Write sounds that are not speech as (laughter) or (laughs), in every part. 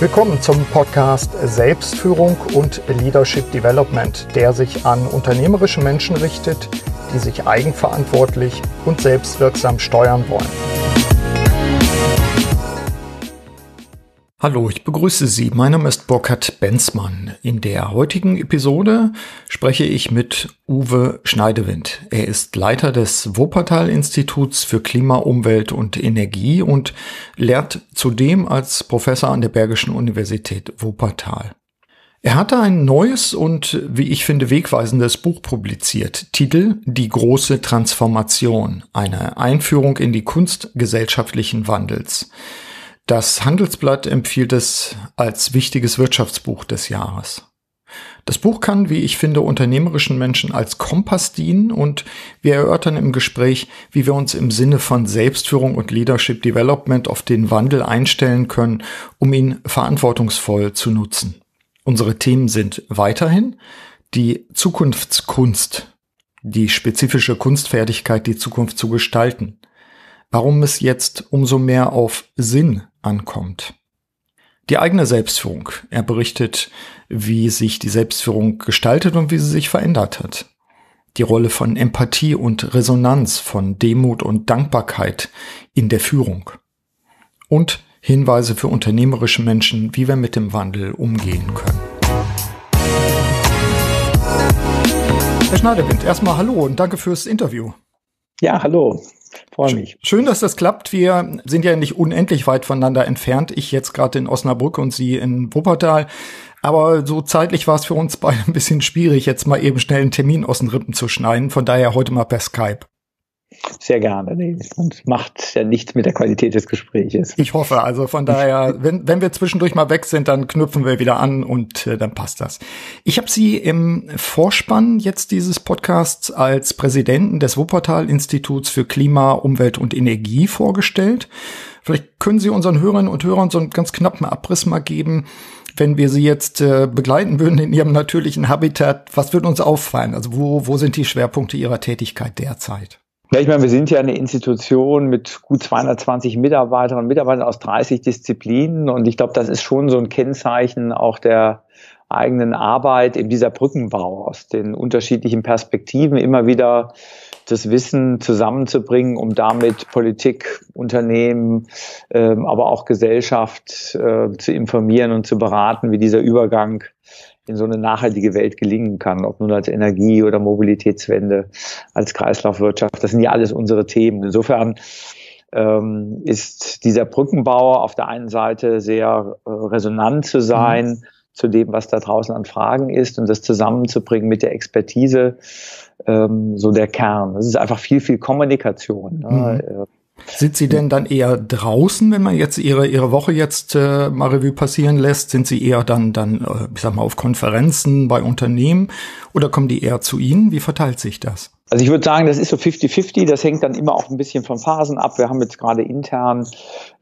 Willkommen zum Podcast Selbstführung und Leadership Development, der sich an unternehmerische Menschen richtet, die sich eigenverantwortlich und selbstwirksam steuern wollen. Hallo, ich begrüße Sie. Mein Name ist Burkhard Benzmann. In der heutigen Episode spreche ich mit Uwe Schneidewind. Er ist Leiter des Wuppertal-Instituts für Klima, Umwelt und Energie und lehrt zudem als Professor an der Bergischen Universität Wuppertal. Er hatte ein neues und, wie ich finde, wegweisendes Buch publiziert. Titel Die große Transformation. Eine Einführung in die Kunst gesellschaftlichen Wandels. Das Handelsblatt empfiehlt es als wichtiges Wirtschaftsbuch des Jahres. Das Buch kann, wie ich finde, unternehmerischen Menschen als Kompass dienen und wir erörtern im Gespräch, wie wir uns im Sinne von Selbstführung und Leadership Development auf den Wandel einstellen können, um ihn verantwortungsvoll zu nutzen. Unsere Themen sind weiterhin die Zukunftskunst, die spezifische Kunstfertigkeit, die Zukunft zu gestalten, warum es jetzt umso mehr auf Sinn ankommt. Die eigene Selbstführung. Er berichtet, wie sich die Selbstführung gestaltet und wie sie sich verändert hat. Die Rolle von Empathie und Resonanz, von Demut und Dankbarkeit in der Führung. Und Hinweise für unternehmerische Menschen, wie wir mit dem Wandel umgehen können. Herr Schneiderwind, erstmal hallo und danke fürs Interview. Ja, hallo. Freue mich. Schön, dass das klappt. Wir sind ja nicht unendlich weit voneinander entfernt. Ich jetzt gerade in Osnabrück und Sie in Wuppertal. Aber so zeitlich war es für uns beide ein bisschen schwierig, jetzt mal eben schnell einen Termin aus den Rippen zu schneiden. Von daher heute mal per Skype. Sehr gerne. Nee, und macht ja nichts mit der Qualität des Gespräches. Ich hoffe. Also von daher, wenn, wenn wir zwischendurch mal weg sind, dann knüpfen wir wieder an und äh, dann passt das. Ich habe Sie im Vorspann jetzt dieses Podcasts als Präsidenten des Wuppertal-Instituts für Klima, Umwelt und Energie vorgestellt. Vielleicht können Sie unseren Hörerinnen und Hörern so einen ganz knappen Abriss mal geben, wenn wir sie jetzt äh, begleiten würden in ihrem natürlichen Habitat, was würde uns auffallen? Also wo, wo sind die Schwerpunkte Ihrer Tätigkeit derzeit? Ja, ich meine, wir sind ja eine Institution mit gut 220 Mitarbeiterinnen und Mitarbeitern aus 30 Disziplinen. Und ich glaube, das ist schon so ein Kennzeichen auch der eigenen Arbeit, eben dieser Brückenbau aus den unterschiedlichen Perspektiven immer wieder das Wissen zusammenzubringen, um damit Politik, Unternehmen, ähm, aber auch Gesellschaft äh, zu informieren und zu beraten, wie dieser Übergang in so eine nachhaltige Welt gelingen kann, ob nun als Energie oder Mobilitätswende, als Kreislaufwirtschaft. Das sind ja alles unsere Themen. Insofern ähm, ist dieser Brückenbau auf der einen Seite sehr äh, resonant zu sein mhm. zu dem, was da draußen an Fragen ist und das zusammenzubringen mit der Expertise, ähm, so der Kern. Das ist einfach viel, viel Kommunikation. Ne? Mhm. Sind Sie denn dann eher draußen, wenn man jetzt Ihre, Ihre Woche jetzt äh, mal Revue passieren lässt? Sind Sie eher dann, dann äh, ich sag mal, auf Konferenzen bei Unternehmen oder kommen die eher zu Ihnen? Wie verteilt sich das? Also ich würde sagen, das ist so 50-50. Das hängt dann immer auch ein bisschen von Phasen ab. Wir haben jetzt gerade intern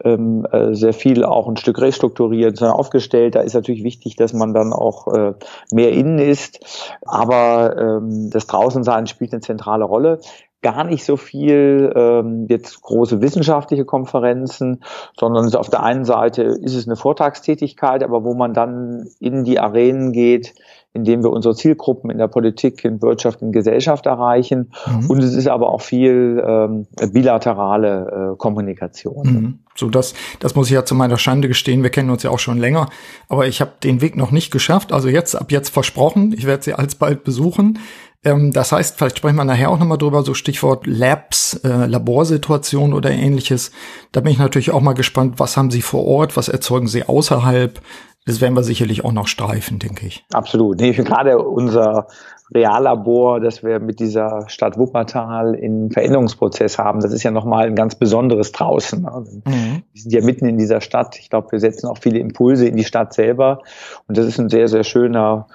ähm, äh, sehr viel auch ein Stück restrukturiert, aufgestellt. Da ist natürlich wichtig, dass man dann auch äh, mehr innen ist. Aber ähm, das Draußensein spielt eine zentrale Rolle gar nicht so viel ähm, jetzt große wissenschaftliche Konferenzen, sondern auf der einen Seite ist es eine Vortragstätigkeit, aber wo man dann in die Arenen geht, indem wir unsere Zielgruppen in der Politik, in Wirtschaft, in Gesellschaft erreichen. Mhm. Und es ist aber auch viel ähm, bilaterale äh, Kommunikation. Mhm. So, das, das muss ich ja zu meiner Schande gestehen. Wir kennen uns ja auch schon länger, aber ich habe den Weg noch nicht geschafft. Also jetzt, ab jetzt versprochen, ich werde sie alsbald besuchen. Ähm, das heißt, vielleicht sprechen wir nachher auch nochmal drüber, so Stichwort Labs, äh, Laborsituation oder ähnliches. Da bin ich natürlich auch mal gespannt, was haben Sie vor Ort, was erzeugen Sie außerhalb? Das werden wir sicherlich auch noch streifen, denke ich. Absolut. Nee, gerade unser Reallabor, das wir mit dieser Stadt Wuppertal in Veränderungsprozess haben, das ist ja nochmal ein ganz besonderes draußen. Mhm. Wir sind ja mitten in dieser Stadt. Ich glaube, wir setzen auch viele Impulse in die Stadt selber. Und das ist ein sehr, sehr schöner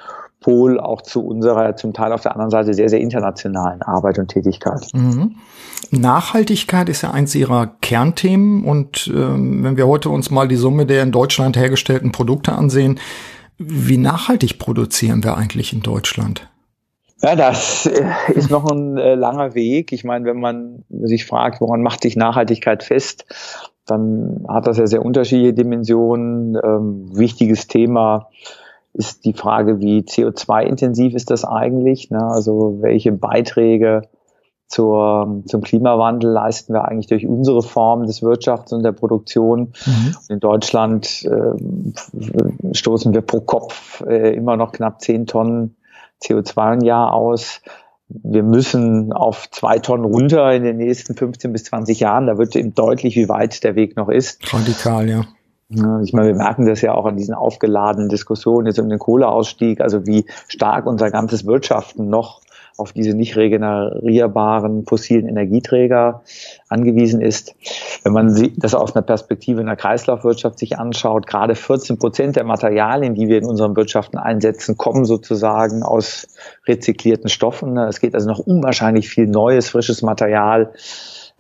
Pol auch zu unserer zum Teil auf der anderen Seite sehr, sehr internationalen Arbeit und Tätigkeit. Mhm. Nachhaltigkeit ist ja eins Ihrer Kernthemen und ähm, wenn wir heute uns mal die Summe der in Deutschland hergestellten Produkte ansehen, wie nachhaltig produzieren wir eigentlich in Deutschland? Ja, das äh, ist noch ein äh, langer Weg. Ich meine, wenn man sich fragt, woran macht sich Nachhaltigkeit fest, dann hat das ja sehr unterschiedliche Dimensionen. Ähm, wichtiges Thema ist die Frage, wie CO2-intensiv ist das eigentlich? Ne? Also welche Beiträge zur, zum Klimawandel leisten wir eigentlich durch unsere Form des Wirtschafts und der Produktion. Mhm. In Deutschland äh, stoßen wir pro Kopf äh, immer noch knapp zehn Tonnen CO2 im Jahr aus. Wir müssen auf zwei Tonnen runter in den nächsten 15 bis 20 Jahren. Da wird eben deutlich, wie weit der Weg noch ist. Radikal, ja. Ich meine, wir merken das ja auch an diesen aufgeladenen Diskussionen jetzt um den Kohleausstieg, also wie stark unser ganzes Wirtschaften noch auf diese nicht regenerierbaren fossilen Energieträger angewiesen ist. Wenn man das aus einer Perspektive in der Kreislaufwirtschaft sich anschaut, gerade 14 Prozent der Materialien, die wir in unseren Wirtschaften einsetzen, kommen sozusagen aus rezyklierten Stoffen. Es geht also noch unwahrscheinlich viel neues, frisches Material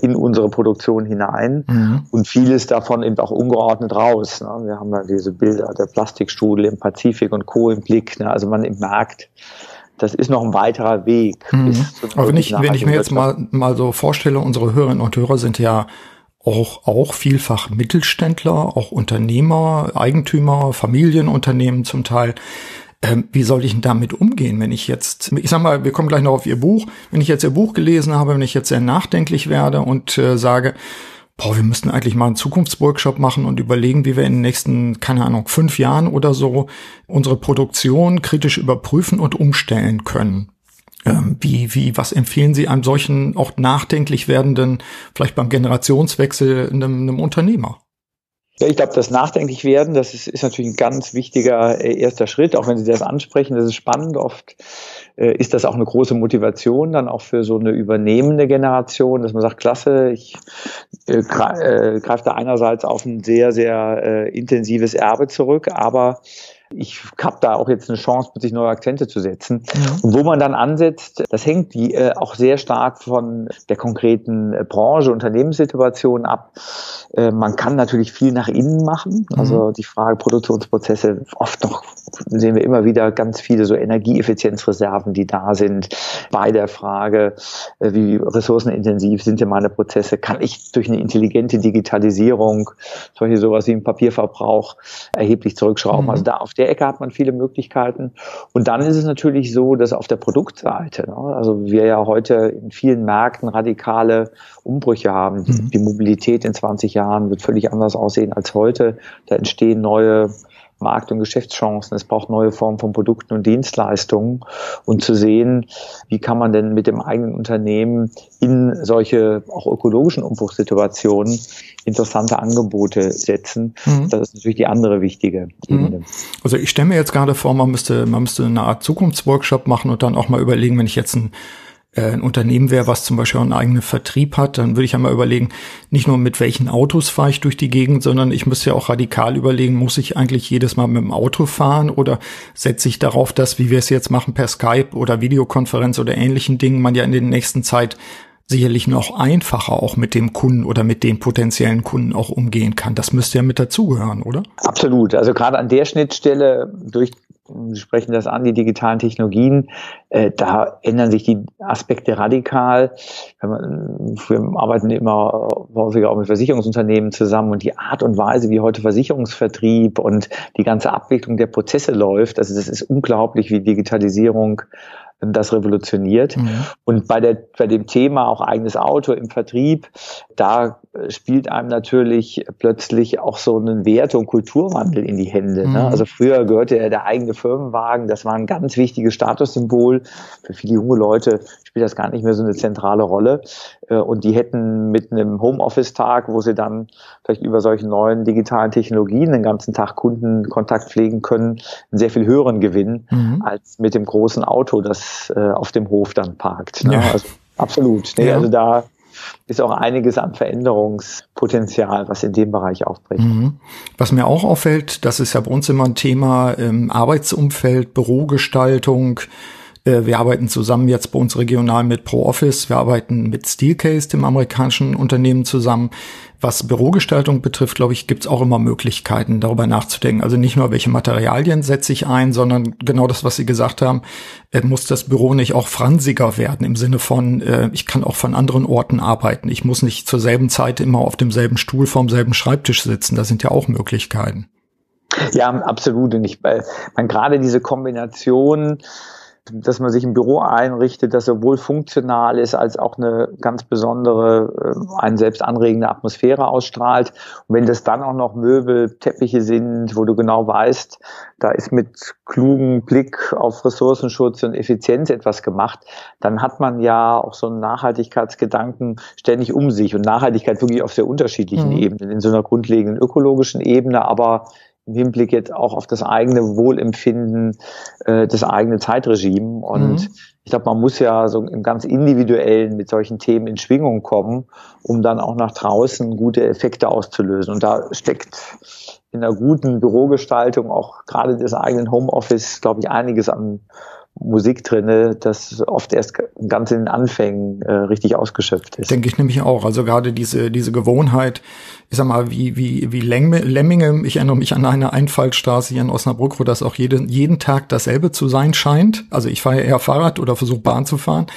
in unsere Produktion hinein mhm. und vieles davon eben auch ungeordnet raus. Wir haben ja diese Bilder der Plastikstrudel im Pazifik und Co. im Blick. Also man merkt, das ist noch ein weiterer Weg. Mhm. Aber wenn ich, wenn ich mir jetzt mal, mal so vorstelle, unsere Hörerinnen und Hörer sind ja auch, auch vielfach Mittelständler, auch Unternehmer, Eigentümer, Familienunternehmen zum Teil. Ähm, wie soll ich denn damit umgehen, wenn ich jetzt, ich sag mal, wir kommen gleich noch auf Ihr Buch, wenn ich jetzt Ihr Buch gelesen habe, wenn ich jetzt sehr nachdenklich werde und äh, sage, boah, wir müssten eigentlich mal einen Zukunftsworkshop machen und überlegen, wie wir in den nächsten, keine Ahnung, fünf Jahren oder so unsere Produktion kritisch überprüfen und umstellen können. Ähm, wie, wie, was empfehlen Sie einem solchen auch nachdenklich werdenden, vielleicht beim Generationswechsel einem, einem Unternehmer? Ja, ich glaube, das nachdenklich werden, das ist, ist natürlich ein ganz wichtiger äh, erster Schritt, auch wenn Sie das ansprechen. Das ist spannend. Oft äh, ist das auch eine große Motivation dann auch für so eine übernehmende Generation, dass man sagt, klasse, ich äh, äh, greife da einerseits auf ein sehr, sehr äh, intensives Erbe zurück, aber ich habe da auch jetzt eine Chance, sich neue Akzente zu setzen. Und wo man dann ansetzt, das hängt die, äh, auch sehr stark von der konkreten äh, Branche, Unternehmenssituation ab. Äh, man kann natürlich viel nach innen machen. Mhm. Also die Frage Produktionsprozesse, oft noch sehen wir immer wieder ganz viele so Energieeffizienzreserven, die da sind. Bei der Frage, äh, wie ressourcenintensiv sind denn meine Prozesse, kann ich durch eine intelligente Digitalisierung solche sowas wie einen Papierverbrauch erheblich zurückschrauben. Mhm. Also da auf der Ecke hat man viele Möglichkeiten. Und dann ist es natürlich so, dass auf der Produktseite, ne, also wir ja heute in vielen Märkten radikale Umbrüche haben. Die, mhm. die Mobilität in 20 Jahren wird völlig anders aussehen als heute. Da entstehen neue Markt- und Geschäftschancen. Es braucht neue Formen von Produkten und Dienstleistungen und zu sehen, wie kann man denn mit dem eigenen Unternehmen in solche auch ökologischen Umbruchssituationen interessante Angebote setzen. Mhm. Das ist natürlich die andere wichtige mhm. Ebene. Also ich stelle mir jetzt gerade vor, man müsste, man müsste eine Art Zukunftsworkshop machen und dann auch mal überlegen, wenn ich jetzt ein äh, ein Unternehmen wäre, was zum Beispiel einen eigenen Vertrieb hat, dann würde ich einmal überlegen, nicht nur mit welchen Autos fahre ich durch die Gegend, sondern ich müsste ja auch radikal überlegen, muss ich eigentlich jedes Mal mit dem Auto fahren oder setze ich darauf, dass, wie wir es jetzt machen, per Skype oder Videokonferenz oder ähnlichen Dingen, man ja in der nächsten Zeit sicherlich noch einfacher auch mit dem Kunden oder mit den potenziellen Kunden auch umgehen kann. Das müsste ja mit dazugehören, oder? Absolut. Also gerade an der Schnittstelle durch Sie sprechen das an, die digitalen Technologien, äh, da ändern sich die Aspekte radikal. Wir arbeiten immer häufiger auch mit Versicherungsunternehmen zusammen und die Art und Weise, wie heute Versicherungsvertrieb und die ganze Abwicklung der Prozesse läuft, also das ist unglaublich, wie Digitalisierung das revolutioniert. Mhm. Und bei, der, bei dem Thema auch eigenes Auto im Vertrieb, da spielt einem natürlich plötzlich auch so einen Werte- und Kulturwandel in die Hände. Ne? Mhm. Ne? Also früher gehörte ja der eigene Firmenwagen, das war ein ganz wichtiges Statussymbol. Für viele junge Leute spielt das gar nicht mehr so eine zentrale Rolle. Äh, und die hätten mit einem Homeoffice-Tag, wo sie dann vielleicht über solche neuen digitalen Technologien den ganzen Tag Kundenkontakt pflegen können, einen sehr viel höheren Gewinn mhm. als mit dem großen Auto, das äh, auf dem Hof dann parkt. Ne? Ja. Also, absolut. Nee, ja. Also da ist auch einiges an Veränderungspotenzial, was in dem Bereich aufbricht. Mhm. Was mir auch auffällt, das ist ja bei uns immer ein Thema, ähm, Arbeitsumfeld, Bürogestaltung, wir arbeiten zusammen jetzt bei uns regional mit ProOffice. Wir arbeiten mit Steelcase, dem amerikanischen Unternehmen, zusammen. Was Bürogestaltung betrifft, glaube ich, gibt es auch immer Möglichkeiten, darüber nachzudenken. Also nicht nur, welche Materialien setze ich ein, sondern genau das, was Sie gesagt haben, äh, muss das Büro nicht auch fransiger werden im Sinne von, äh, ich kann auch von anderen Orten arbeiten. Ich muss nicht zur selben Zeit immer auf demselben Stuhl vorm selben Schreibtisch sitzen. Das sind ja auch Möglichkeiten. Ja, absolut. Und ich, weil man gerade diese Kombination dass man sich ein Büro einrichtet, das sowohl funktional ist als auch eine ganz besondere, äh, einen selbst anregende Atmosphäre ausstrahlt. Und wenn das dann auch noch Möbel, Teppiche sind, wo du genau weißt, da ist mit klugem Blick auf Ressourcenschutz und Effizienz etwas gemacht, dann hat man ja auch so einen Nachhaltigkeitsgedanken ständig um sich und Nachhaltigkeit wirklich auf sehr unterschiedlichen mhm. Ebenen, in so einer grundlegenden ökologischen Ebene, aber im Hinblick jetzt auch auf das eigene Wohlempfinden, äh, das eigene Zeitregime. Und mhm. ich glaube, man muss ja so im ganz individuellen mit solchen Themen in Schwingung kommen, um dann auch nach draußen gute Effekte auszulösen. Und da steckt in einer guten Bürogestaltung auch gerade des eigenen Homeoffice, glaube ich, einiges an Musik drinne, das oft erst ganz in den Anfängen äh, richtig ausgeschöpft ist. Denke ich nämlich auch. Also gerade diese diese Gewohnheit, ich sag mal, wie wie wie Lemminge. Ich erinnere mich an eine Einfallstraße hier in Osnabrück, wo das auch jeden jeden Tag dasselbe zu sein scheint. Also ich fahre eher Fahrrad oder versuche Bahn zu fahren.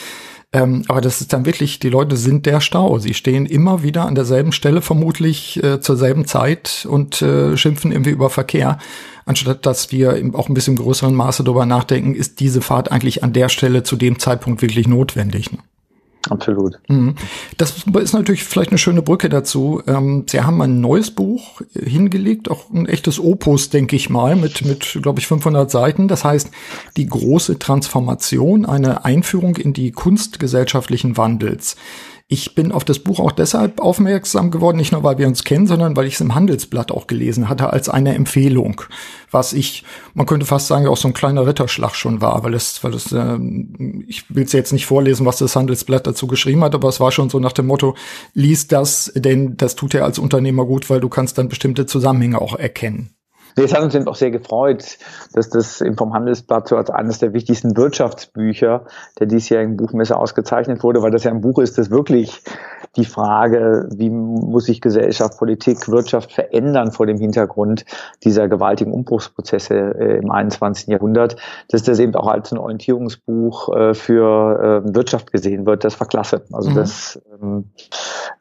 Ähm, aber das ist dann wirklich, die Leute sind der Stau. Sie stehen immer wieder an derselben Stelle vermutlich äh, zur selben Zeit und äh, schimpfen irgendwie über Verkehr. Anstatt dass wir auch ein bisschen größeren Maße darüber nachdenken, ist diese Fahrt eigentlich an der Stelle zu dem Zeitpunkt wirklich notwendig. Ne? Absolut. Mhm. Das ist natürlich vielleicht eine schöne Brücke dazu. Ähm, Sie haben ein neues Buch hingelegt, auch ein echtes Opus, denke ich mal, mit, mit, glaube ich, 500 Seiten. Das heißt, die große Transformation, eine Einführung in die Kunst gesellschaftlichen Wandels. Ich bin auf das Buch auch deshalb aufmerksam geworden, nicht nur weil wir uns kennen, sondern weil ich es im Handelsblatt auch gelesen hatte als eine Empfehlung, was ich, man könnte fast sagen, auch so ein kleiner Ritterschlag schon war, weil es, weil es, äh, ich will es jetzt nicht vorlesen, was das Handelsblatt dazu geschrieben hat, aber es war schon so nach dem Motto, lies das, denn das tut dir als Unternehmer gut, weil du kannst dann bestimmte Zusammenhänge auch erkennen. Es hat uns auch sehr gefreut, dass das vom Handelsblatt so als eines der wichtigsten Wirtschaftsbücher der diesjährigen Buchmesse ausgezeichnet wurde, weil das ja ein Buch ist, das wirklich die Frage, wie muss sich Gesellschaft, Politik, Wirtschaft verändern vor dem Hintergrund dieser gewaltigen Umbruchsprozesse äh, im 21. Jahrhundert, dass das eben auch als ein Orientierungsbuch äh, für äh, Wirtschaft gesehen wird, das war klasse. Also mhm. das ähm,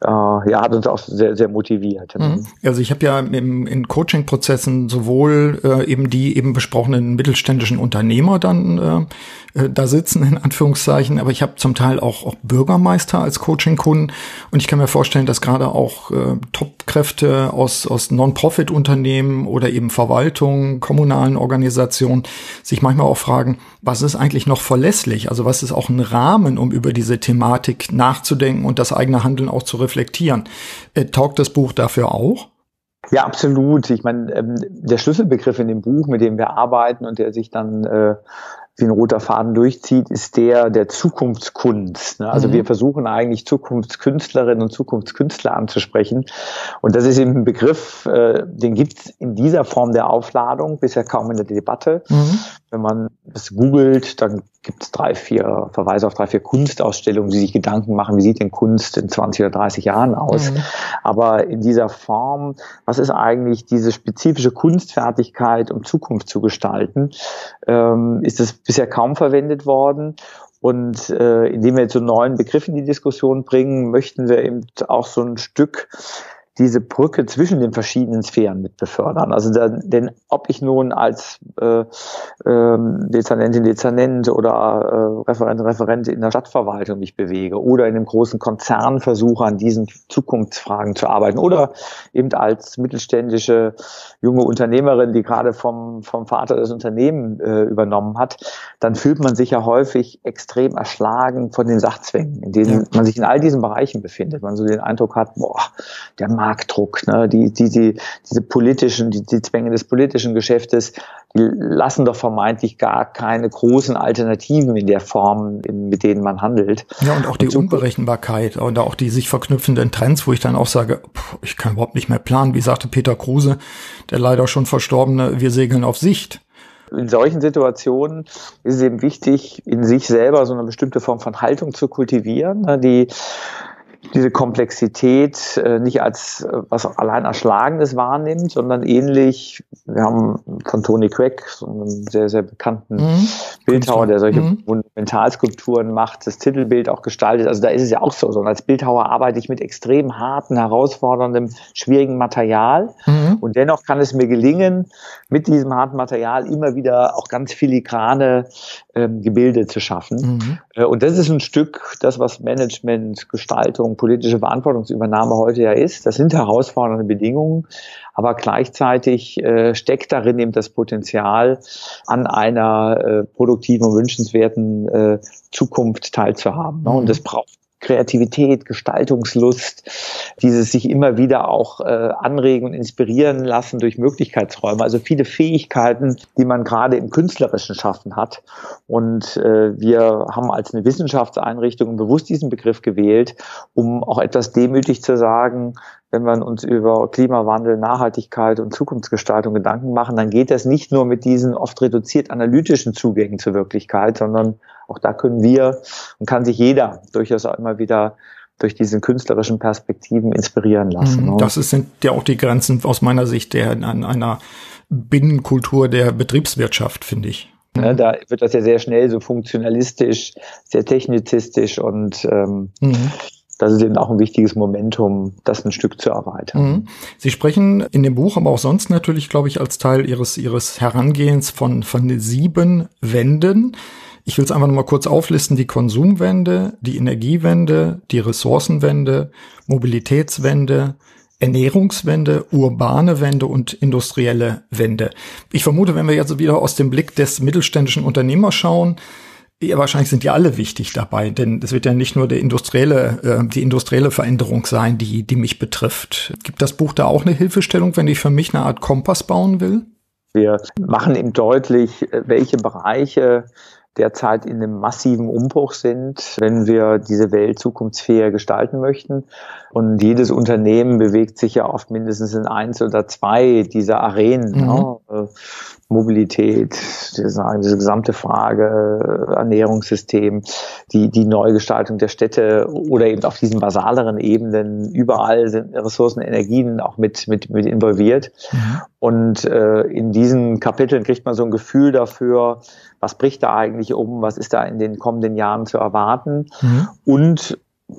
äh, ja, hat uns auch sehr, sehr motiviert. Mhm. Also ich habe ja im, in Coaching-Prozessen sowohl äh, eben die eben besprochenen mittelständischen Unternehmer dann äh, äh, da sitzen, in Anführungszeichen, aber ich habe zum Teil auch, auch Bürgermeister als Coaching-Kunden und ich kann mir vorstellen, dass gerade auch äh, Top-Kräfte aus, aus Non-Profit-Unternehmen oder eben Verwaltungen, kommunalen Organisationen sich manchmal auch fragen, was ist eigentlich noch verlässlich? Also was ist auch ein Rahmen, um über diese Thematik nachzudenken und das eigene Handeln auch zu reflektieren? Äh, taugt das Buch dafür auch? Ja, absolut. Ich meine, ähm, der Schlüsselbegriff in dem Buch, mit dem wir arbeiten und der sich dann äh, wie ein roter Faden durchzieht, ist der der Zukunftskunst. Ne? Also mhm. wir versuchen eigentlich Zukunftskünstlerinnen und Zukunftskünstler anzusprechen. Und das ist eben ein Begriff, äh, den gibt es in dieser Form der Aufladung bisher kaum in der Debatte. Mhm. Wenn man es googelt, dann gibt es drei, vier Verweise auf drei, vier Kunstausstellungen, die sich Gedanken machen, wie sieht denn Kunst in 20 oder 30 Jahren aus. Mhm. Aber in dieser Form, was ist eigentlich diese spezifische Kunstfertigkeit, um Zukunft zu gestalten, ähm, ist es bisher kaum verwendet worden. Und äh, indem wir jetzt so neuen Begriff in die Diskussion bringen, möchten wir eben auch so ein Stück diese Brücke zwischen den verschiedenen Sphären mit befördern. Also da, denn ob ich nun als äh, ähm, Dezernentin, Dezernent oder äh, Referent, Referent in der Stadtverwaltung mich bewege oder in einem großen Konzern versuche, an diesen Zukunftsfragen zu arbeiten oder eben als mittelständische junge Unternehmerin, die gerade vom, vom Vater das Unternehmen äh, übernommen hat, dann fühlt man sich ja häufig extrem erschlagen von den Sachzwängen, in denen man sich in all diesen Bereichen befindet. Man so den Eindruck hat, boah, der Marktdruck, ne? die, die, die, diese politischen, die, die Zwänge des politischen Geschäftes, die lassen doch vermeintlich gar keine großen Alternativen in der Form, in, mit denen man handelt. Ja, und auch die und so Unberechenbarkeit und auch die sich verknüpfenden Trends, wo ich dann auch sage, pff, ich kann überhaupt nicht mehr planen. Wie sagte Peter Kruse, der leider schon verstorbene, wir segeln auf Sicht. In solchen Situationen ist es eben wichtig, in sich selber so eine bestimmte Form von Haltung zu kultivieren, ne, die diese Komplexität äh, nicht als äh, was allein Erschlagendes wahrnimmt, sondern ähnlich, wir haben von Tony Craig, so einen sehr, sehr bekannten mhm. Bildhauer, der solche mhm. Monumentalskulpturen macht, das Titelbild auch gestaltet. Also da ist es ja auch so. so. Und als Bildhauer arbeite ich mit extrem harten, herausforderndem, schwierigen Material. Mhm. Und dennoch kann es mir gelingen, mit diesem harten Material immer wieder auch ganz filigrane ähm, Gebilde zu schaffen. Mhm. Äh, und das ist ein Stück, das, was Management, Gestaltung, politische Verantwortungsübernahme heute ja ist. Das sind herausfordernde Bedingungen, aber gleichzeitig äh, steckt darin eben das Potenzial, an einer äh, produktiven und wünschenswerten äh, Zukunft teilzuhaben. Ne? Und mhm. das braucht Kreativität, Gestaltungslust, dieses sich immer wieder auch äh, anregen und inspirieren lassen durch Möglichkeitsräume. Also viele Fähigkeiten, die man gerade im künstlerischen Schaffen hat. Und äh, wir haben als eine Wissenschaftseinrichtung bewusst diesen Begriff gewählt, um auch etwas demütig zu sagen, wenn wir uns über Klimawandel, Nachhaltigkeit und Zukunftsgestaltung Gedanken machen, dann geht das nicht nur mit diesen oft reduziert analytischen Zugängen zur Wirklichkeit, sondern auch da können wir und kann sich jeder durchaus auch immer wieder durch diese künstlerischen Perspektiven inspirieren lassen. Mhm. Das sind ja auch die Grenzen aus meiner Sicht der an einer Binnenkultur der Betriebswirtschaft, finde ich. Ne, da wird das ja sehr schnell so funktionalistisch, sehr technizistisch und ähm, mhm das ist eben auch ein wichtiges Momentum, das ein Stück zu erweitern. Mhm. Sie sprechen in dem Buch, aber auch sonst natürlich, glaube ich, als Teil Ihres, Ihres Herangehens von, von sieben Wänden. Ich will es einfach nochmal kurz auflisten. Die Konsumwende, die Energiewende, die Ressourcenwende, Mobilitätswende, Ernährungswende, urbane Wende und industrielle Wende. Ich vermute, wenn wir jetzt wieder aus dem Blick des mittelständischen Unternehmers schauen, ja, wahrscheinlich sind die alle wichtig dabei, denn es wird ja nicht nur der industrielle, äh, die industrielle Veränderung sein, die, die mich betrifft. Gibt das Buch da auch eine Hilfestellung, wenn ich für mich eine Art Kompass bauen will? Wir machen ihm deutlich, äh, welche Bereiche derzeit in einem massiven Umbruch sind, wenn wir diese Welt zukunftsfähig gestalten möchten. Und jedes Unternehmen bewegt sich ja oft mindestens in eins oder zwei dieser Arenen. Mhm. Ne? Mobilität, sagen, diese gesamte Frage Ernährungssystem, die, die Neugestaltung der Städte oder eben auf diesen basaleren Ebenen, überall sind Ressourcen, Energien auch mit, mit, mit involviert. Mhm. Und äh, in diesen Kapiteln kriegt man so ein Gefühl dafür, was bricht da eigentlich um, was ist da in den kommenden Jahren zu erwarten. Mhm. Und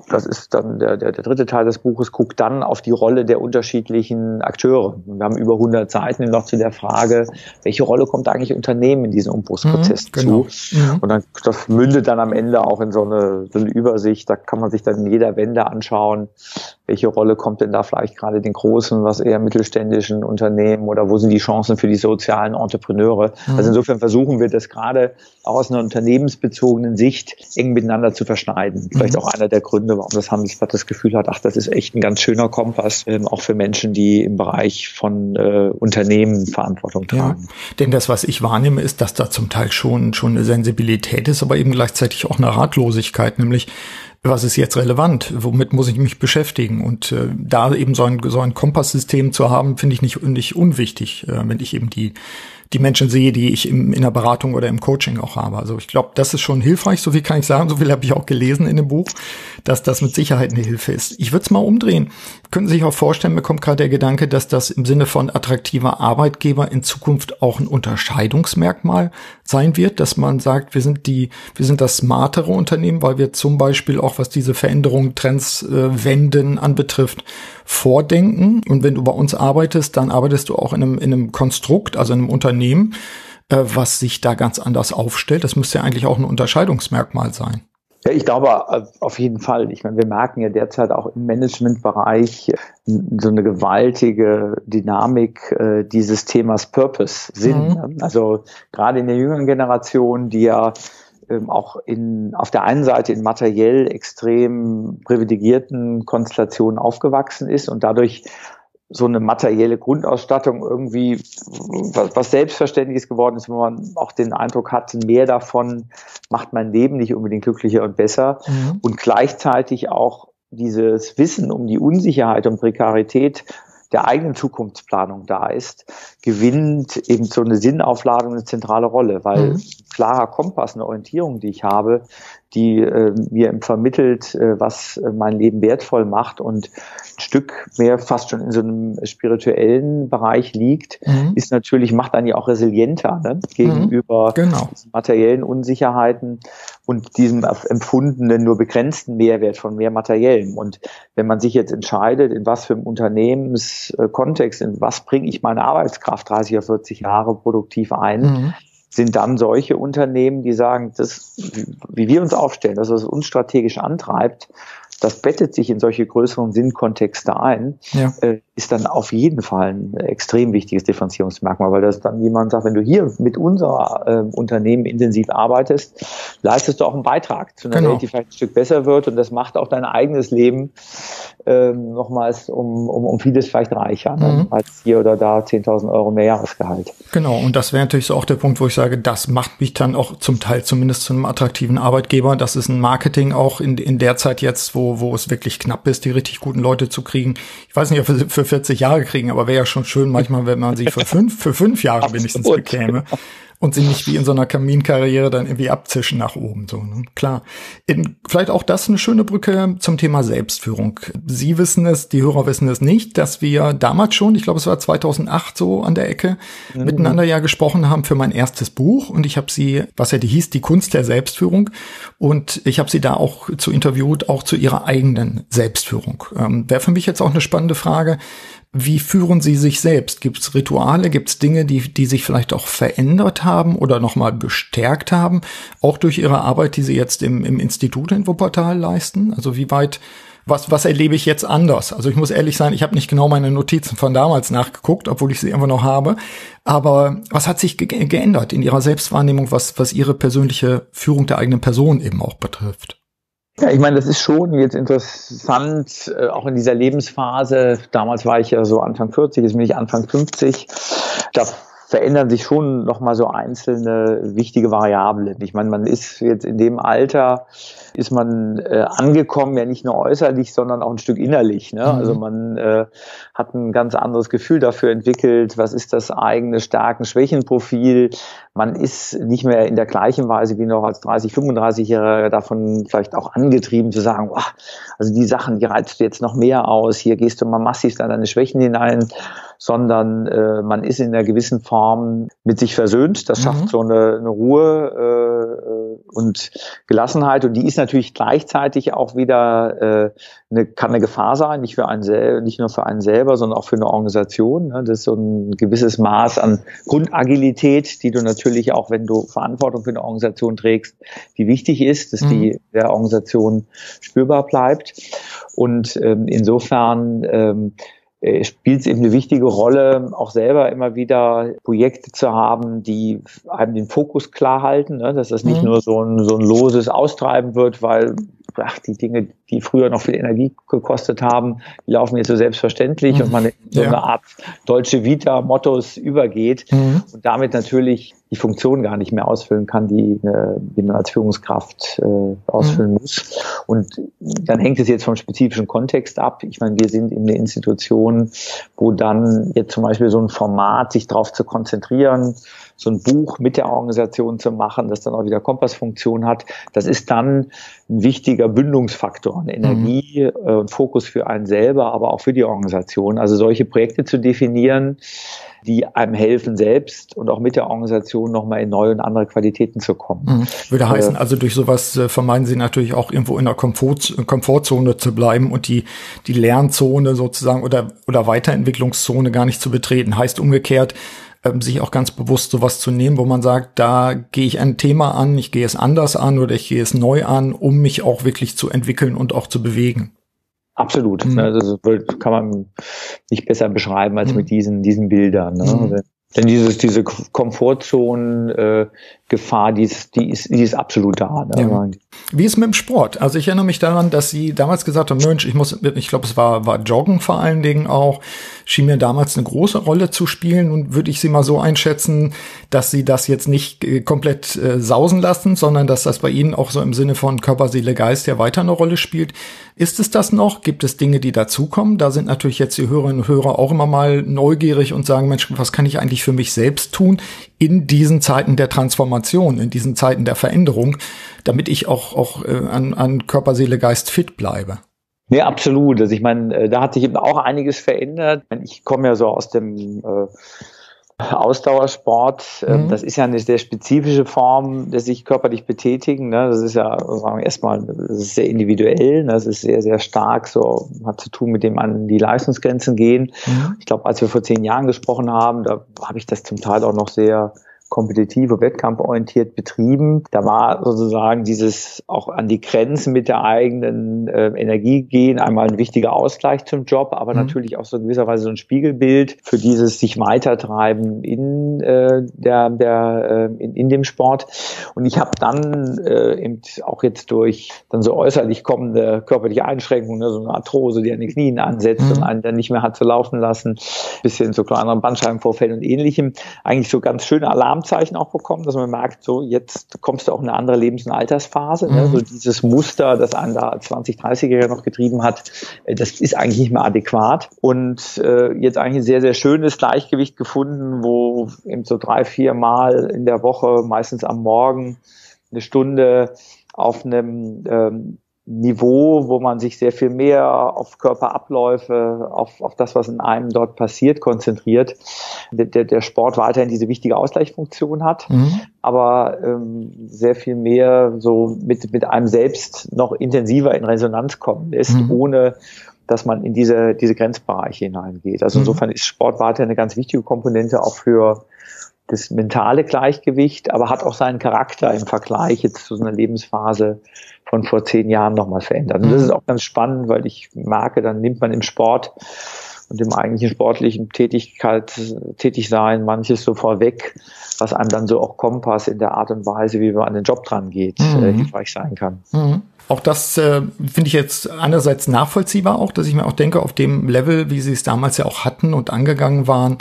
das ist dann der, der, der dritte Teil des Buches, guckt dann auf die Rolle der unterschiedlichen Akteure. Wir haben über 100 Seiten noch zu der Frage, welche Rolle kommt eigentlich Unternehmen in diesem Umbruchsprozess mhm, genau. zu? Mhm. Und dann, das mündet dann am Ende auch in so eine, so eine Übersicht. Da kann man sich dann in jeder Wende anschauen, welche Rolle kommt denn da vielleicht gerade den großen, was eher mittelständischen Unternehmen oder wo sind die Chancen für die sozialen Entrepreneure? Mhm. Also insofern versuchen wir das gerade auch aus einer unternehmensbezogenen Sicht eng miteinander zu verschneiden. Vielleicht mhm. auch einer der Gründe, warum das Handelsblatt das Gefühl hat, ach, das ist echt ein ganz schöner Kompass, ähm, auch für Menschen, die im Bereich von äh, Unternehmen Verantwortung tragen. Ja, denn das, was ich wahrnehme, ist, dass da zum Teil schon, schon eine Sensibilität ist, aber eben gleichzeitig auch eine Ratlosigkeit, nämlich was ist jetzt relevant, womit muss ich mich beschäftigen? Und äh, da eben so ein, so ein Kompasssystem zu haben, finde ich nicht, nicht unwichtig, äh, wenn ich eben die die Menschen sehe, die ich im, in der Beratung oder im Coaching auch habe. Also ich glaube, das ist schon hilfreich, so viel kann ich sagen, so viel habe ich auch gelesen in dem Buch, dass das mit Sicherheit eine Hilfe ist. Ich würde es mal umdrehen. Können Sie sich auch vorstellen, mir kommt gerade der Gedanke, dass das im Sinne von attraktiver Arbeitgeber in Zukunft auch ein Unterscheidungsmerkmal sein wird, dass man sagt, wir sind die, wir sind das smartere Unternehmen, weil wir zum Beispiel auch, was diese Veränderungen, Trends, äh, Wenden anbetrifft, vordenken. Und wenn du bei uns arbeitest, dann arbeitest du auch in einem, in einem Konstrukt, also in einem Unternehmen, äh, was sich da ganz anders aufstellt. Das müsste ja eigentlich auch ein Unterscheidungsmerkmal sein. Ja, ich glaube äh, auf jeden Fall. Ich meine, wir merken ja derzeit auch im Managementbereich so eine gewaltige Dynamik äh, dieses Themas Purpose, Sinn. Mhm. Also gerade in der jüngeren Generation, die ja ähm, auch in, auf der einen Seite in materiell extrem privilegierten Konstellationen aufgewachsen ist und dadurch so eine materielle Grundausstattung irgendwie was, was Selbstverständliches geworden ist, wo man auch den Eindruck hat, mehr davon macht mein Leben nicht unbedingt glücklicher und besser mhm. und gleichzeitig auch dieses Wissen um die Unsicherheit und Prekarität der eigenen Zukunftsplanung da ist, gewinnt eben so eine Sinnaufladung eine zentrale Rolle, weil mhm. klarer Kompass, eine Orientierung, die ich habe, die äh, mir vermittelt, äh, was äh, mein Leben wertvoll macht und ein Stück mehr fast schon in so einem spirituellen Bereich liegt, mhm. ist natürlich, macht dann ja auch resilienter ne? gegenüber mhm. genau. materiellen Unsicherheiten und diesem empfundenen, nur begrenzten Mehrwert von mehr Materiellem. Und wenn man sich jetzt entscheidet, in was für einem Unternehmenskontext, in was bringe ich meine Arbeitskraft 30 oder 40 Jahre produktiv ein, mhm sind dann solche Unternehmen, die sagen, das, wie wir uns aufstellen, dass es uns strategisch antreibt, das bettet sich in solche größeren Sinnkontexte ein, ja. äh, ist dann auf jeden Fall ein extrem wichtiges Differenzierungsmerkmal, weil das dann jemand sagt, wenn du hier mit unserer äh, Unternehmen intensiv arbeitest, leistest du auch einen Beitrag zu einer genau. Welt, die vielleicht ein Stück besser wird und das macht auch dein eigenes Leben ähm, nochmals um, um, um vieles vielleicht reicher ne, mhm. als hier oder da 10.000 Euro mehr Jahresgehalt. Genau, und das wäre natürlich so auch der Punkt, wo ich sage, das macht mich dann auch zum Teil zumindest zu einem attraktiven Arbeitgeber. Das ist ein Marketing auch in, in der Zeit jetzt, wo wo, es wirklich knapp ist, die richtig guten Leute zu kriegen. Ich weiß nicht, ob wir für 40 Jahre kriegen, aber wäre ja schon schön manchmal, wenn man sie für fünf, für fünf Jahre (laughs) wenigstens bekäme und sie nicht wie in so einer Kaminkarriere dann irgendwie abzischen nach oben. So, ne? Klar. In, vielleicht auch das eine schöne Brücke zum Thema Selbstführung. Sie wissen es, die Hörer wissen es nicht, dass wir damals schon, ich glaube es war 2008 so an der Ecke, mhm. miteinander ja gesprochen haben für mein erstes Buch und ich habe sie, was ja die hieß, die Kunst der Selbstführung und ich habe sie da auch zu interviewt, auch zu ihrer eigenen Selbstführung. Ähm, Wäre für mich jetzt auch eine spannende Frage wie führen Sie sich selbst? Gibt es Rituale? Gibt es Dinge, die, die sich vielleicht auch verändert haben oder nochmal bestärkt haben, auch durch Ihre Arbeit, die Sie jetzt im, im Institut in Wuppertal leisten? Also wie weit, was, was erlebe ich jetzt anders? Also ich muss ehrlich sein, ich habe nicht genau meine Notizen von damals nachgeguckt, obwohl ich sie immer noch habe. Aber was hat sich ge geändert in Ihrer Selbstwahrnehmung, was, was Ihre persönliche Führung der eigenen Person eben auch betrifft? Ja, ich meine, das ist schon jetzt interessant, äh, auch in dieser Lebensphase. Damals war ich ja so Anfang 40, jetzt bin ich Anfang 50. Da verändern sich schon nochmal so einzelne wichtige Variablen. Ich meine, man ist jetzt in dem Alter, ist man äh, angekommen, ja nicht nur äußerlich, sondern auch ein Stück innerlich. Ne? Mhm. Also man äh, hat ein ganz anderes Gefühl dafür entwickelt, was ist das eigene Stärken-Schwächen-Profil. Man ist nicht mehr in der gleichen Weise wie noch als 30, 35-Jähriger davon vielleicht auch angetrieben zu sagen, wow, also die Sachen, die reizt du jetzt noch mehr aus, hier gehst du mal massiv an deine Schwächen hinein, sondern äh, man ist in einer gewissen Form mit sich versöhnt. Das schafft mhm. so eine, eine Ruhe äh, und Gelassenheit und die ist natürlich gleichzeitig auch wieder äh, eine, kann eine Gefahr sein, nicht für einen selber, nicht nur für einen selber, sondern auch für eine Organisation. Ne? Das ist so ein gewisses Maß an Grundagilität, die du natürlich auch, wenn du Verantwortung für eine Organisation trägst, die wichtig ist, dass mhm. die der Organisation spürbar bleibt. Und ähm, insofern ähm, äh, spielt es eben eine wichtige Rolle, auch selber immer wieder Projekte zu haben, die einem den Fokus klar halten, ne? dass das nicht mhm. nur so ein, so ein loses Austreiben wird, weil ach, die Dinge, die früher noch viel Energie gekostet haben, die laufen jetzt so selbstverständlich mhm. und man in so ja. eine Art deutsche Vita-Mottos übergeht mhm. und damit natürlich die Funktion gar nicht mehr ausfüllen kann, die, die man als Führungskraft äh, ausfüllen mhm. muss. Und dann hängt es jetzt vom spezifischen Kontext ab. Ich meine, wir sind in eine Institution, wo dann jetzt zum Beispiel so ein Format, sich darauf zu konzentrieren, so ein Buch mit der Organisation zu machen, das dann auch wieder Kompassfunktion hat, das ist dann ein wichtiger Bündungsfaktor, eine Energie mhm. und Fokus für einen selber, aber auch für die Organisation. Also solche Projekte zu definieren, die einem helfen, selbst und auch mit der Organisation nochmal in neue und andere Qualitäten zu kommen. Mhm. Würde heißen, äh, also durch sowas äh, vermeiden Sie natürlich auch irgendwo in der Komfort, Komfortzone zu bleiben und die, die Lernzone sozusagen oder, oder Weiterentwicklungszone gar nicht zu betreten. Heißt umgekehrt, ähm, sich auch ganz bewusst sowas zu nehmen, wo man sagt, da gehe ich ein Thema an, ich gehe es anders an oder ich gehe es neu an, um mich auch wirklich zu entwickeln und auch zu bewegen. Absolut. Mhm. Also das kann man nicht besser beschreiben als mhm. mit diesen, diesen Bildern. Ne? Mhm. Denn dieses, diese Komfortzonen-Gefahr, äh, die, ist, die, ist, die ist absolut da. Ne? Ja. Wie ist mit dem Sport? Also ich erinnere mich daran, dass Sie damals gesagt haben, Mensch, ich muss, ich glaube, es war, war Joggen vor allen Dingen auch, schien mir damals eine große Rolle zu spielen und würde ich Sie mal so einschätzen, dass Sie das jetzt nicht äh, komplett äh, sausen lassen, sondern dass das bei Ihnen auch so im Sinne von Körper, Seele, Geist ja weiter eine Rolle spielt. Ist es das noch? Gibt es Dinge, die dazukommen? Da sind natürlich jetzt die Hörerinnen und Hörer auch immer mal neugierig und sagen, Mensch, was kann ich eigentlich für mich selbst tun in diesen Zeiten der Transformation, in diesen Zeiten der Veränderung, damit ich auch, auch äh, an, an Körper, Seele, Geist fit bleibe? Nee, absolut. Also ich meine, äh, da hat sich eben auch einiges verändert. Ich komme ja so aus dem äh, Ausdauersport, ähm, mhm. das ist ja eine sehr spezifische Form des sich körperlich betätigen. Ne? Das ist ja sagen wir erstmal das ist sehr individuell, ne? das ist sehr, sehr stark, so hat zu tun mit dem an die Leistungsgrenzen gehen. Mhm. Ich glaube, als wir vor zehn Jahren gesprochen haben, da habe ich das zum Teil auch noch sehr kompetitiv und wettkampforientiert betrieben. Da war sozusagen dieses auch an die Grenzen mit der eigenen äh, Energie gehen, einmal ein wichtiger Ausgleich zum Job, aber mhm. natürlich auch so in gewisser Weise so ein Spiegelbild für dieses sich weitertreiben in äh, der, der äh, in, in dem Sport. Und ich habe dann äh, eben auch jetzt durch dann so äußerlich kommende körperliche Einschränkungen, ne, so eine Arthrose, die an den Knien ansetzt mhm. und einen dann nicht mehr hat zu laufen lassen, bis hin zu kleineren Bandscheibenvorfällen und ähnlichem, eigentlich so ganz schöne Alarm Alarmzeichen auch bekommen, dass man merkt, so jetzt kommst du auch in eine andere Lebens- und Altersphase. Ne? Mhm. So dieses Muster, das einen da 20, 30er noch getrieben hat, äh, das ist eigentlich nicht mehr adäquat. Und äh, jetzt eigentlich ein sehr, sehr schönes Gleichgewicht gefunden, wo eben so drei, vier Mal in der Woche, meistens am Morgen, eine Stunde auf einem ähm, Niveau, wo man sich sehr viel mehr auf Körperabläufe, auf, auf das, was in einem dort passiert, konzentriert. Der, der Sport weiterhin diese wichtige Ausgleichsfunktion hat, mhm. aber ähm, sehr viel mehr so mit, mit einem selbst noch intensiver in Resonanz kommen lässt, mhm. ohne dass man in diese, diese Grenzbereiche hineingeht. Also mhm. insofern ist Sport weiterhin eine ganz wichtige Komponente auch für das mentale Gleichgewicht, aber hat auch seinen Charakter im Vergleich jetzt zu so einer Lebensphase von vor zehn Jahren nochmal verändert. Und das ist auch ganz spannend, weil ich merke, dann nimmt man im Sport und im eigentlichen sportlichen Tätigkeit, tätig sein, manches so vorweg, was einem dann so auch Kompass in der Art und Weise, wie man an den Job dran geht, mhm. äh, hilfreich sein kann. Mhm. Auch das äh, finde ich jetzt einerseits nachvollziehbar auch, dass ich mir auch denke, auf dem Level, wie Sie es damals ja auch hatten und angegangen waren,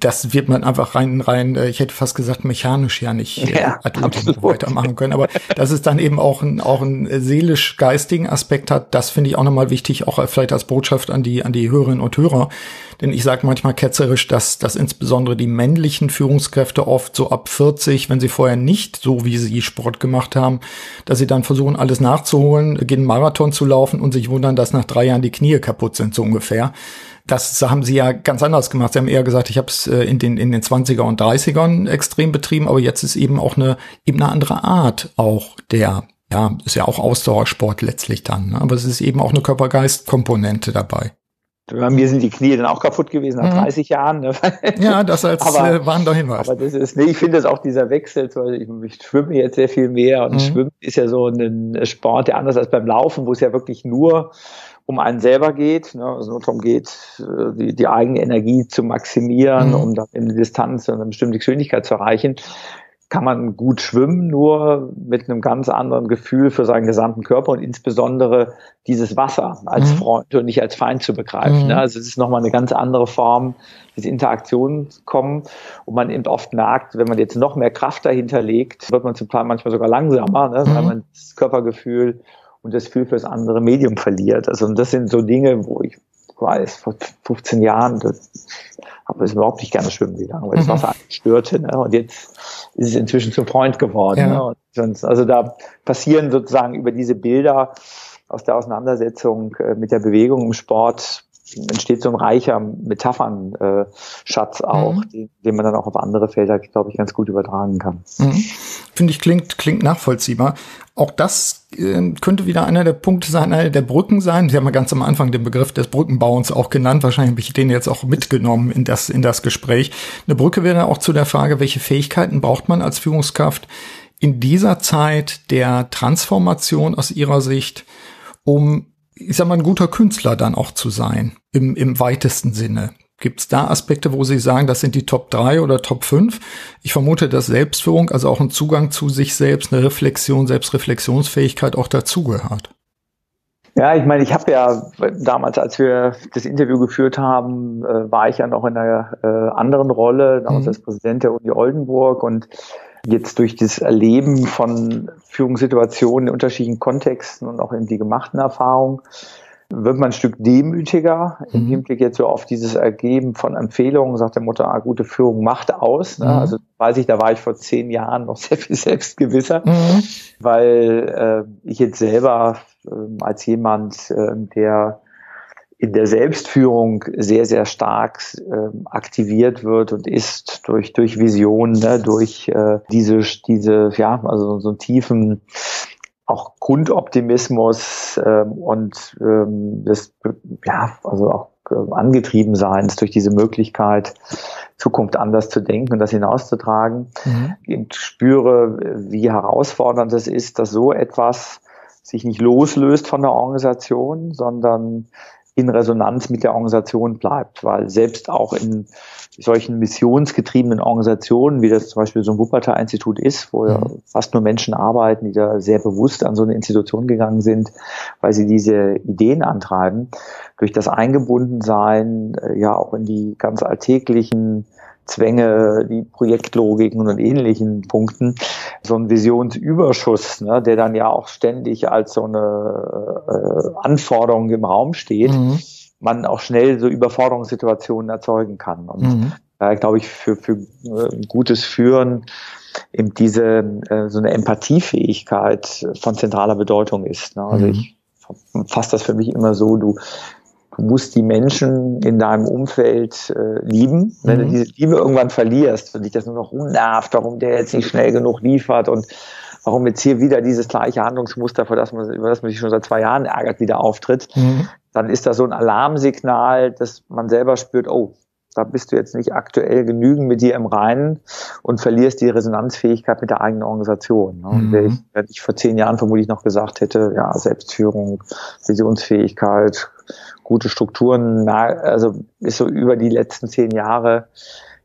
das wird man einfach rein, rein, äh, ich hätte fast gesagt, mechanisch ja nicht äh, ja, weitermachen können. Aber dass es dann eben auch ein, auch einen seelisch-geistigen Aspekt hat, das finde ich auch nochmal wichtig, auch vielleicht als Botschaft an die, an die Hörerinnen und Hörer. Denn ich sage manchmal ketzerisch, dass, dass insbesondere die männlichen Führungskräfte oft so ab 40, wenn sie vorher nicht so wie sie Sport gemacht haben, dass sie dann versuchen, alles nachzuholen, gehen Marathon zu laufen und sich wundern, dass nach drei Jahren die Knie kaputt sind, so ungefähr das haben sie ja ganz anders gemacht. Sie haben eher gesagt, ich habe es äh, in den, in den 20er und 30ern extrem betrieben, aber jetzt ist eben auch eine, eben eine andere Art auch der, ja, ist ja auch Ausdauersport letztlich dann, ne? aber es ist eben auch eine Körper-Geist-Komponente dabei. Bei mir sind die Knie dann auch kaputt gewesen nach mhm. 30 Jahren. Ne? (laughs) Ja, das als aber, äh, warnender Hinweis. Aber das ist, nee, ich finde das auch dieser Wechsel, ich, ich schwimme jetzt sehr viel mehr und mhm. Schwimmen ist ja so ein Sport, der anders als beim Laufen, wo es ja wirklich nur um einen selber geht, ne, also nur darum geht, äh, die, die eigene Energie zu maximieren, mhm. um dann eine Distanz und eine bestimmte Geschwindigkeit zu erreichen, kann man gut schwimmen, nur mit einem ganz anderen Gefühl für seinen gesamten Körper und insbesondere dieses Wasser als mhm. Freund und nicht als Feind zu begreifen. Mhm. Ne? Also es ist nochmal eine ganz andere Form des Interaktionskommen und man eben oft merkt, wenn man jetzt noch mehr Kraft dahinter legt, wird man zum Teil manchmal sogar langsamer, ne? weil mhm. man das Körpergefühl und das Gefühl fürs andere Medium verliert. Also und das sind so Dinge, wo ich weiß, vor 15 Jahren, das habe ich überhaupt nicht gerne schwimmen gegangen, weil das mhm. Wasser störte. Ne? Und jetzt ist es inzwischen zum Freund geworden. Ja. Ne? Und sonst, also da passieren sozusagen über diese Bilder aus der Auseinandersetzung äh, mit der Bewegung im Sport entsteht so ein reicher Metaphern-Schatz auch, mhm. den, den, man dann auch auf andere Felder, glaube ich, ganz gut übertragen kann. Mhm. Finde ich, klingt, klingt nachvollziehbar. Auch das äh, könnte wieder einer der Punkte sein, einer der Brücken sein. Sie haben ja ganz am Anfang den Begriff des Brückenbauens auch genannt. Wahrscheinlich habe ich den jetzt auch mitgenommen in das, in das Gespräch. Eine Brücke wäre auch zu der Frage, welche Fähigkeiten braucht man als Führungskraft in dieser Zeit der Transformation aus Ihrer Sicht, um ich sag mal, ein guter Künstler dann auch zu sein, im, im weitesten Sinne. Gibt es da Aspekte, wo Sie sagen, das sind die Top 3 oder Top 5? Ich vermute, dass Selbstführung, also auch ein Zugang zu sich selbst, eine Reflexion, Selbstreflexionsfähigkeit auch dazugehört. Ja, ich meine, ich habe ja damals, als wir das Interview geführt haben, äh, war ich ja noch in einer äh, anderen Rolle, damals mhm. als Präsident der Uni Oldenburg und jetzt durch das Erleben von Führungssituationen in unterschiedlichen Kontexten und auch in die gemachten Erfahrungen wird man ein Stück demütiger im mhm. Hinblick jetzt so auf dieses Ergeben von Empfehlungen, sagt der Mutter, ah, gute Führung macht aus. Ne? Mhm. Also weiß ich, da war ich vor zehn Jahren noch (laughs) sehr viel selbstgewisser, mhm. weil äh, ich jetzt selber äh, als jemand, äh, der in der Selbstführung sehr, sehr stark äh, aktiviert wird und ist durch, durch Visionen, ne, durch äh, diese, diese, ja, also so einen tiefen auch Grundoptimismus ähm, und ähm, das, ja, also auch äh, angetrieben sein durch diese Möglichkeit, Zukunft anders zu denken und das hinauszutragen. Mhm. Ich spüre, wie herausfordernd es ist, dass so etwas sich nicht loslöst von der Organisation, sondern in Resonanz mit der Organisation bleibt, weil selbst auch in solchen missionsgetriebenen Organisationen, wie das zum Beispiel so ein Wuppertal-Institut ist, wo ja mhm. fast nur Menschen arbeiten, die da sehr bewusst an so eine Institution gegangen sind, weil sie diese Ideen antreiben, durch das Eingebundensein äh, ja auch in die ganz alltäglichen Zwänge, die Projektlogiken und ähnlichen Punkten, so ein Visionsüberschuss, ne, der dann ja auch ständig als so eine äh, Anforderung im Raum steht, mhm. man auch schnell so Überforderungssituationen erzeugen kann. Und mhm. da glaube ich, für, für äh, gutes Führen eben diese äh, so eine Empathiefähigkeit von zentraler Bedeutung ist. Ne? Also mhm. ich fasse das für mich immer so, du Du musst die Menschen in deinem Umfeld äh, lieben. Wenn mhm. du diese Liebe irgendwann verlierst und dich das nur noch umnervt, warum der jetzt nicht schnell genug liefert und warum jetzt hier wieder dieses gleiche Handlungsmuster, für das man, über das man sich schon seit zwei Jahren ärgert, wieder auftritt, mhm. dann ist das so ein Alarmsignal, dass man selber spürt, oh, da bist du jetzt nicht aktuell genügend mit dir im Reinen und verlierst die Resonanzfähigkeit mit der eigenen Organisation. Ne? Mhm. Wenn, ich, wenn ich vor zehn Jahren vermutlich noch gesagt hätte, ja, Selbstführung, Visionsfähigkeit, gute Strukturen, also ist so über die letzten zehn Jahre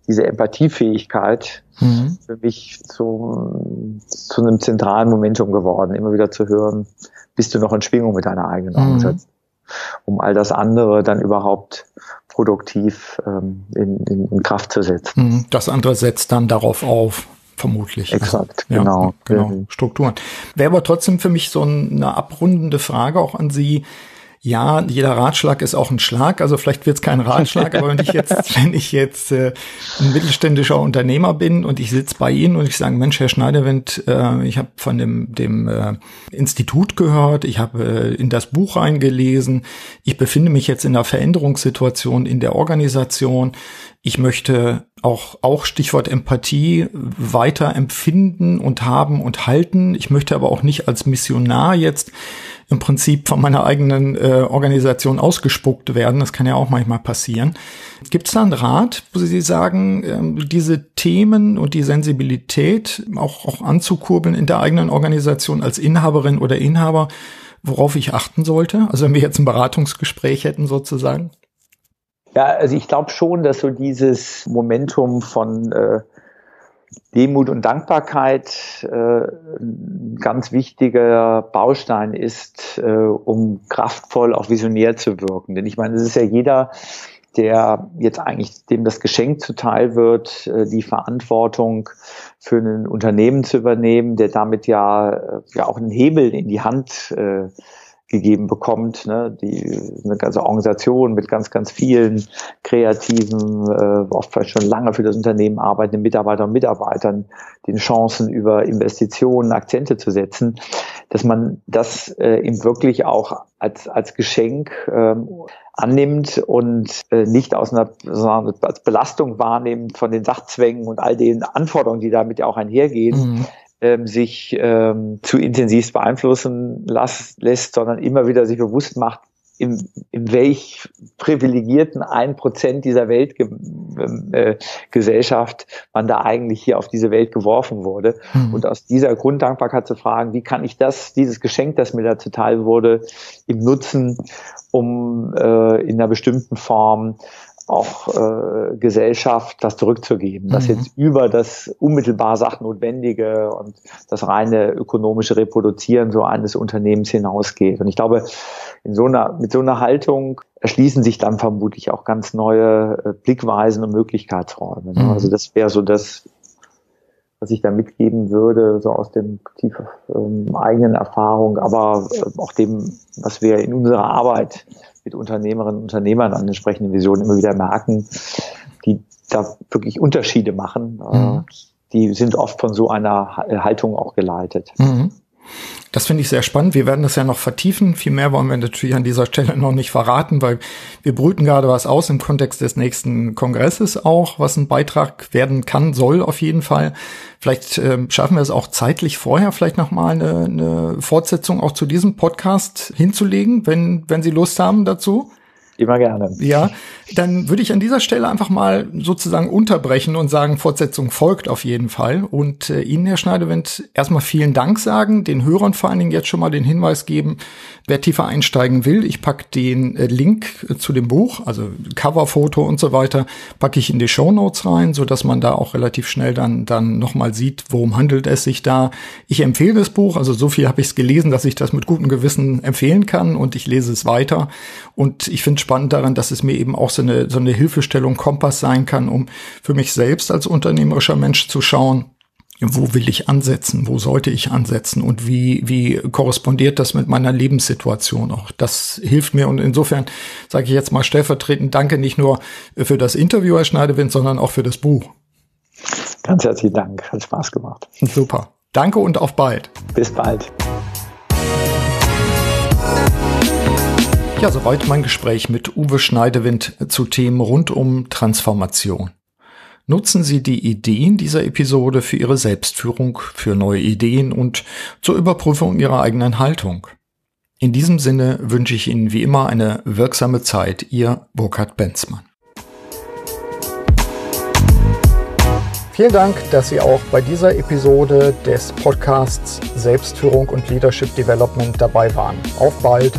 diese Empathiefähigkeit mhm. für mich zu, zu einem zentralen Momentum geworden, immer wieder zu hören, bist du noch in Schwingung mit deiner eigenen mhm. Organisation, um all das andere dann überhaupt produktiv ähm, in, in, in Kraft zu setzen. Mhm. Das andere setzt dann darauf auf vermutlich. Exakt, ja, genau. genau. Strukturen. Wäre aber trotzdem für mich so eine abrundende Frage auch an Sie ja, jeder Ratschlag ist auch ein Schlag. Also vielleicht wird es kein Ratschlag, aber wenn ich (laughs) jetzt, wenn ich jetzt äh, ein mittelständischer Unternehmer bin und ich sitze bei Ihnen und ich sage, Mensch, Herr Schneiderwind, äh, ich habe von dem, dem äh, Institut gehört, ich habe äh, in das Buch reingelesen, ich befinde mich jetzt in einer Veränderungssituation in der Organisation. Ich möchte auch, auch Stichwort Empathie weiter empfinden und haben und halten. Ich möchte aber auch nicht als Missionar jetzt im Prinzip von meiner eigenen äh, Organisation ausgespuckt werden. Das kann ja auch manchmal passieren. Gibt es da einen Rat, wo Sie sagen, äh, diese Themen und die Sensibilität auch, auch anzukurbeln in der eigenen Organisation als Inhaberin oder Inhaber, worauf ich achten sollte? Also wenn wir jetzt ein Beratungsgespräch hätten sozusagen. Ja, also ich glaube schon, dass so dieses Momentum von äh, Demut und Dankbarkeit äh, ein ganz wichtiger Baustein ist, äh, um kraftvoll auch visionär zu wirken. Denn ich meine, es ist ja jeder, der jetzt eigentlich dem das Geschenk zuteil wird, äh, die Verantwortung für ein Unternehmen zu übernehmen, der damit ja, äh, ja auch einen Hebel in die Hand äh, gegeben bekommt, ne? die eine ganze Organisation mit ganz, ganz vielen kreativen, äh, oft vielleicht schon lange für das Unternehmen arbeitenden Mitarbeiter und Mitarbeitern, den Chancen über Investitionen Akzente zu setzen, dass man das äh, eben wirklich auch als, als Geschenk ähm, annimmt und äh, nicht aus einer, sondern als Belastung wahrnimmt von den Sachzwängen und all den Anforderungen, die damit ja auch einhergehen. Mhm ähm, sich ähm, zu intensiv beeinflussen las, lässt, sondern immer wieder sich bewusst macht, in, in welch privilegierten ein Prozent dieser Weltgesellschaft äh, man da eigentlich hier auf diese Welt geworfen wurde. Mhm. Und aus dieser Grunddankbarkeit zu fragen, wie kann ich das, dieses Geschenk, das mir da zuteil wurde, im Nutzen, um äh, in einer bestimmten Form auch äh, Gesellschaft das zurückzugeben, das mhm. jetzt über das unmittelbar Sachnotwendige und das reine ökonomische Reproduzieren so eines Unternehmens hinausgeht. Und ich glaube, in so einer, mit so einer Haltung erschließen sich dann vermutlich auch ganz neue äh, Blickweisen und Möglichkeitsräume. Ne? Mhm. Also das wäre so das, was ich da mitgeben würde, so aus dem tief ähm, eigenen Erfahrung, aber äh, auch dem, was wir in unserer Arbeit mit Unternehmerinnen und Unternehmern an entsprechenden Visionen immer wieder merken, die da wirklich Unterschiede machen. Äh, mhm. die sind oft von so einer Haltung auch geleitet. Mhm. Das finde ich sehr spannend. Wir werden das ja noch vertiefen. Viel mehr wollen wir natürlich an dieser Stelle noch nicht verraten, weil wir brüten gerade was aus im Kontext des nächsten Kongresses auch, was ein Beitrag werden kann, soll auf jeden Fall. Vielleicht äh, schaffen wir es auch zeitlich vorher, vielleicht nochmal eine, eine Fortsetzung auch zu diesem Podcast hinzulegen, wenn, wenn Sie Lust haben dazu. Immer gerne. Ja, dann würde ich an dieser Stelle einfach mal sozusagen unterbrechen und sagen, Fortsetzung folgt auf jeden Fall. Und äh, Ihnen, Herr Schneidewind, erstmal vielen Dank sagen, den Hörern vor allen Dingen jetzt schon mal den Hinweis geben, wer tiefer einsteigen will. Ich pack den äh, Link äh, zu dem Buch, also Coverfoto und so weiter, packe ich in die Show Notes rein, so dass man da auch relativ schnell dann dann nochmal sieht, worum handelt es sich da. Ich empfehle das Buch, also so viel habe ich es gelesen, dass ich das mit gutem Gewissen empfehlen kann und ich lese es weiter. Und ich finde spannend daran, dass es mir eben auch so eine, so eine Hilfestellung, Kompass sein kann, um für mich selbst als unternehmerischer Mensch zu schauen, wo will ich ansetzen, wo sollte ich ansetzen und wie, wie korrespondiert das mit meiner Lebenssituation auch. Das hilft mir und insofern sage ich jetzt mal stellvertretend Danke nicht nur für das Interview, Herr Schneidewind, sondern auch für das Buch. Ganz herzlichen Dank, hat Spaß gemacht. Super. Danke und auf bald. Bis bald. Ja, soweit mein Gespräch mit Uwe Schneidewind zu Themen rund um Transformation. Nutzen Sie die Ideen dieser Episode für Ihre Selbstführung, für neue Ideen und zur Überprüfung Ihrer eigenen Haltung. In diesem Sinne wünsche ich Ihnen wie immer eine wirksame Zeit, Ihr Burkhard Benzmann. Vielen Dank, dass Sie auch bei dieser Episode des Podcasts Selbstführung und Leadership Development dabei waren. Auf bald!